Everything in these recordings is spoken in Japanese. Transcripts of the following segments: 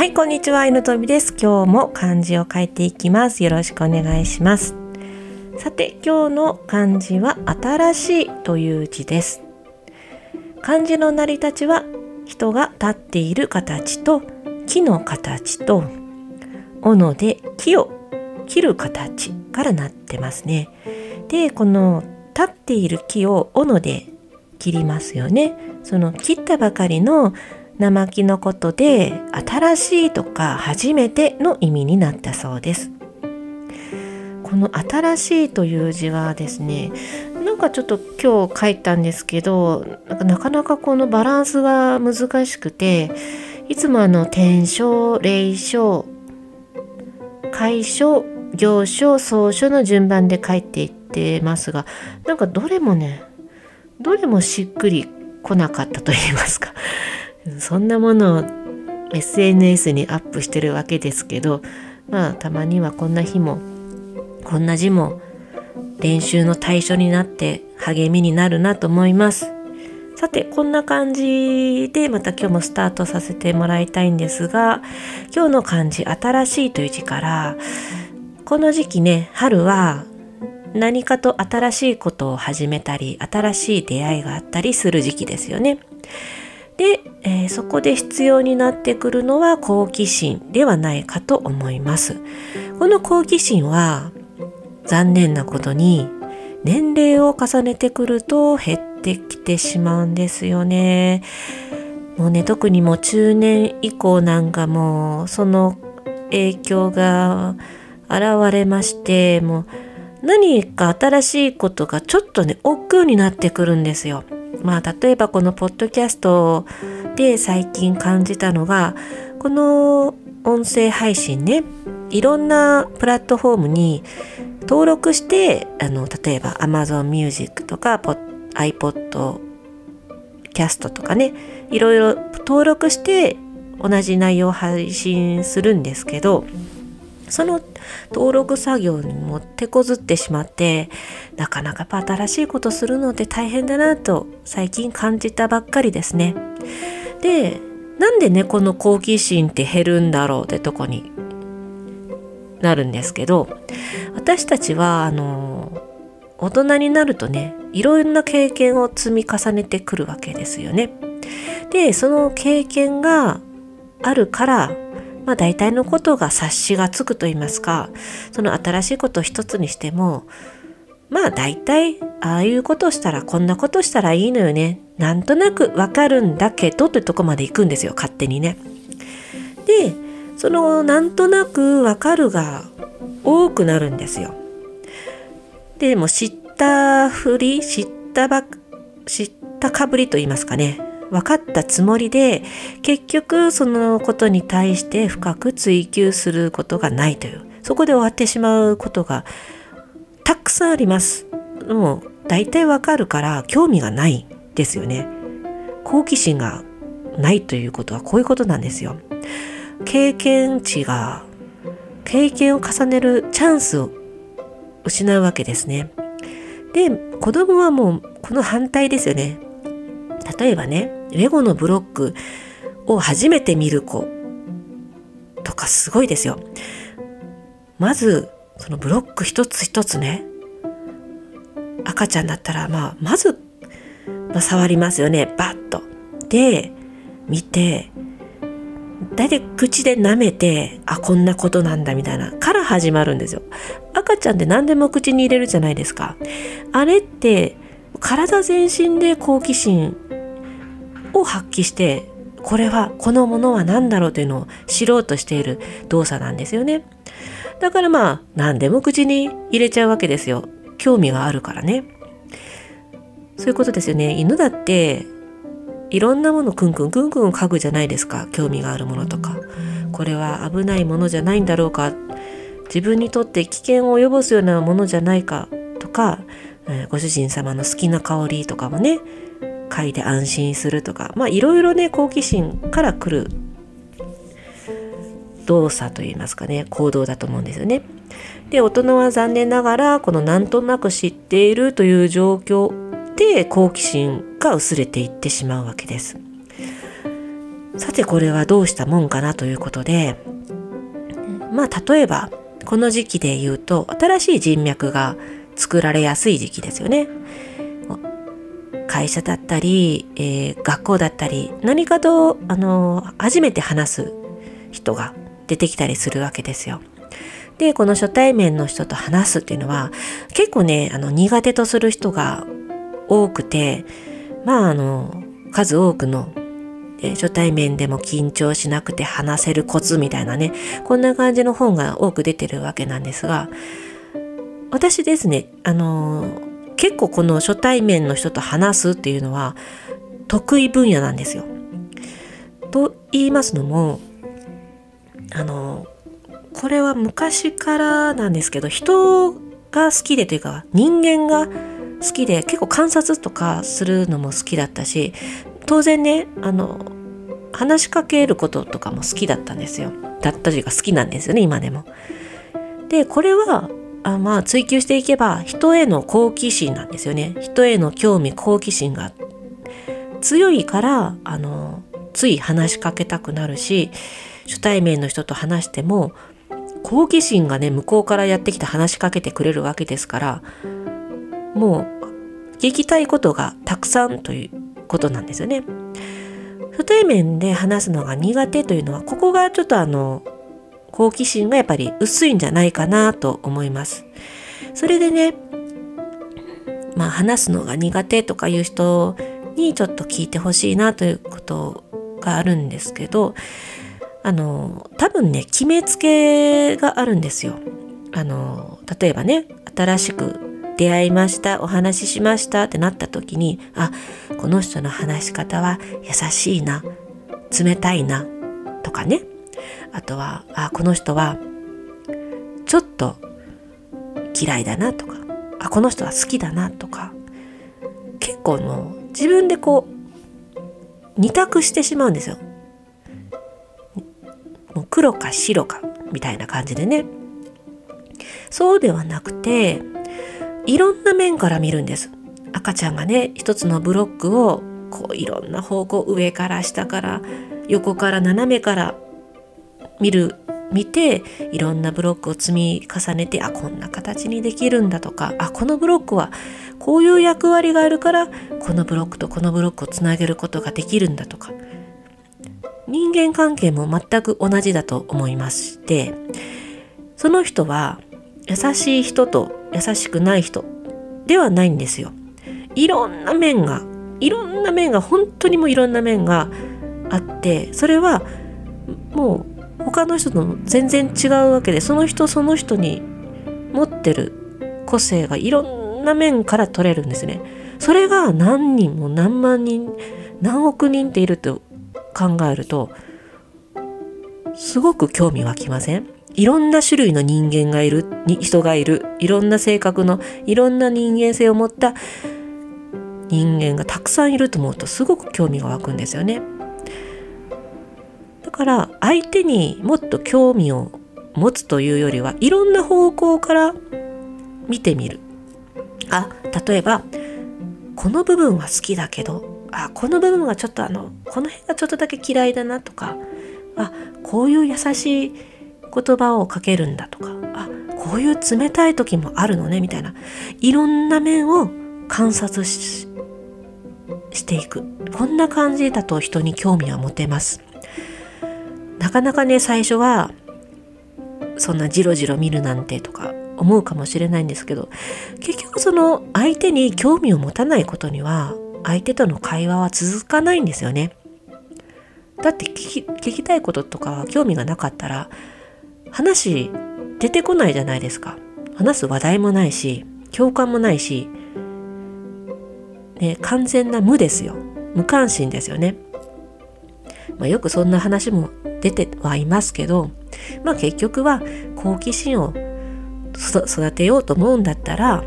はい、こんにちは、犬飛びです。今日も漢字を書いていきます。よろしくお願いします。さて、今日の漢字は新しいという字です。漢字の成り立ちは人が立っている形と木の形と斧で木を切る形からなってますね。で、この立っている木を斧で切りますよね。その切ったばかりの生木のことで新しいとか初めての意味になったそうです。この新しいという字はですねなんかちょっと今日書いたんですけどなかなかこのバランスが難しくていつもあの天章霊章解章行書草書の順番で書いていってますがなんかどれもねどれもしっくりこなかったと言いますか。そんなものを SNS にアップしてるわけですけどまあたまにはこんな日もこんな字も練習の対象になって励みになるなと思いますさてこんな感じでまた今日もスタートさせてもらいたいんですが今日の漢字「新しい」という字からこの時期ね春は何かと新しいことを始めたり新しい出会いがあったりする時期ですよね。で、えー、そこで必要になってくるのは好奇心ではないかと思います。この好奇心は残念なことに年齢を重ねてくると減ってきてしまうんですよね。もうね特にもう中年以降なんかもうその影響が現れましてもう何か新しいことがちょっとね億劫になってくるんですよ。まあ例えばこのポッドキャストで最近感じたのがこの音声配信ねいろんなプラットフォームに登録してあの例えば Amazon Music とか iPod キャストとかねいろいろ登録して同じ内容を配信するんですけどその登録作業にも手こずってしまってなかなか新しいことするのって大変だなと最近感じたばっかりですね。でなんでねこの好奇心って減るんだろうってとこになるんですけど私たちはあの大人になるとねいろんな経験を積み重ねてくるわけですよね。でその経験があるからまあ大体のことが察しがつくと言いますかその新しいことを一つにしてもまあ大体ああいうことしたらこんなことしたらいいのよねなんとなくわかるんだけどというとこまで行くんですよ勝手にね。でそのなんとなくわかるが多くなるんですよ。でも知ったふり知ったば知ったかぶりと言いますかね分かったつもりで結局そのことに対して深く追求することがないという。そこで終わってしまうことがたくさんあります。もう大体わかるから興味がないですよね。好奇心がないということはこういうことなんですよ。経験値が経験を重ねるチャンスを失うわけですね。で子供はもうこの反対ですよね。例えばねレゴのブロックを初めて見る子とかすごいですよ。まずそのブロック一つ一つね赤ちゃんだったらまあまず、まあ、触りますよねバッと。で見て大体口で舐めてあこんなことなんだみたいなから始まるんですよ。赤ちゃんって何でも口に入れるじゃないですか。あれって体全身で好奇心を発揮してこれはこのものは何だろうというのを知ろうとしている動作なんですよね。だからまあ何でも口に入れちゃうわけですよ。興味があるからね。そういうことですよね。犬だっていろんなものクンクンクンクン嗅ぐじゃないですか。興味があるものとか。これは危ないものじゃないんだろうか。自分にとって危険を及ぼすようなものじゃないかとか、え、ご主人様の好きな香りとかもね。嗅いで安心するとかまあいろいろね好奇心から来る動作といいますかね行動だと思うんですよね。で大人は残念ながらこのなんとなく知っているという状況で好奇心が薄れていってしまうわけです。さてこれはどうしたもんかなということでまあ例えばこの時期で言うと新しい人脈が作られやすい時期ですよね。会社だったり、えー、学校だったり何かとあの初めて話す人が出てきたりするわけですよ。でこの初対面の人と話すっていうのは結構ねあの苦手とする人が多くてまああの数多くの初対面でも緊張しなくて話せるコツみたいなね、こんな感じの本が多く出てるわけなんですが、私ですね、あの、結構この初対面の人と話すっていうのは得意分野なんですよ。と言いますのも、あの、これは昔からなんですけど、人が好きでというか人間が好きで結構観察とかするのも好きだったし当然ねあの話しかけることとかも好きだったんですよ。だったというか好きなんですよね今でも。でこれはあまあ追求していけば人への好奇心なんですよね。人への興味好奇心が強いからあのつい話しかけたくなるし初対面の人と話しても好奇心がね向こうからやってきて話しかけてくれるわけですからもう聞きたいことがたくさんということなんですよね。初対面で話すのが苦手というのはここがちょっとあの好奇心がやっぱり薄いんじゃないかなと思います。それでねまあ話すのが苦手とかいう人にちょっと聞いてほしいなということがあるんですけどあの多分ね決めつけがあるんですよ。あの例えばね新しく出会いましたお話ししましたってなった時にあこの人の話し方は優しいな冷たいなとかねあとはあこの人はちょっと嫌いだなとかあこの人は好きだなとか結構もう自分でこう二択してしまうんですよ。もう黒か白かみたいな感じでねそうではなくていろんな面から見るんです。赤ちゃんがね一つのブロックをこういろんな方向上から下から横から斜めから見る見ていろんなブロックを積み重ねてあこんな形にできるんだとかあこのブロックはこういう役割があるからこのブロックとこのブロックをつなげることができるんだとか人間関係も全く同じだと思いましてその人は優しい人と優しくない人ではないんですよ。いろんな面がいろんな面が本当にもういろんな面があってそれはもう他の人とも全然違うわけでその人その人に持ってる個性がいろんな面から取れるんですね。それが何人も何万人何億人っていると考えるとすごく興味湧きません？いろんな種類の人間がいる人がいるいろんな性格のいろんな人間性を持った人間がたくさんいると思うとすごく興味が湧くんですよね。だから相手にもっと興味を持つというよりはいろんな方向から見てみる。あ例えばこの部分は好きだけどあこの部分はちょっとあのこの辺がちょっとだけ嫌いだなとかあこういう優しい言葉をかけるんだとかあこういう冷たい時もあるのねみたいないろんな面を観察していくこんな感じだと人に興味は持てますなかなかね最初はそんなジロジロ見るなんてとか思うかもしれないんですけど結局その相手に興味を持たないことには相手との会話は続かないんですよねだって聞き聞きたいこととか興味がなかったら話出てこないじゃないですか。話す話題もないし、共感もないし、ね、完全な無ですよ。無関心ですよね。まあ、よくそんな話も出てはいますけど、まあ結局は好奇心を育てようと思うんだったら、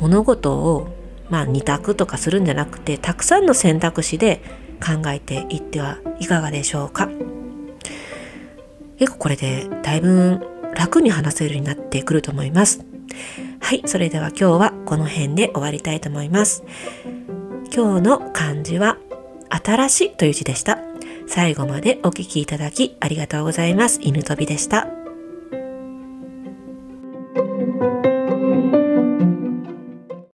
物事をまあ二択とかするんじゃなくて、たくさんの選択肢で考えていってはいかがでしょうか。結構これでだいぶ楽に話せるようになってくると思います。はい、それでは今日はこの辺で終わりたいと思います。今日の漢字は新しいという字でした。最後までお聞きいただきありがとうございます。犬飛びでした。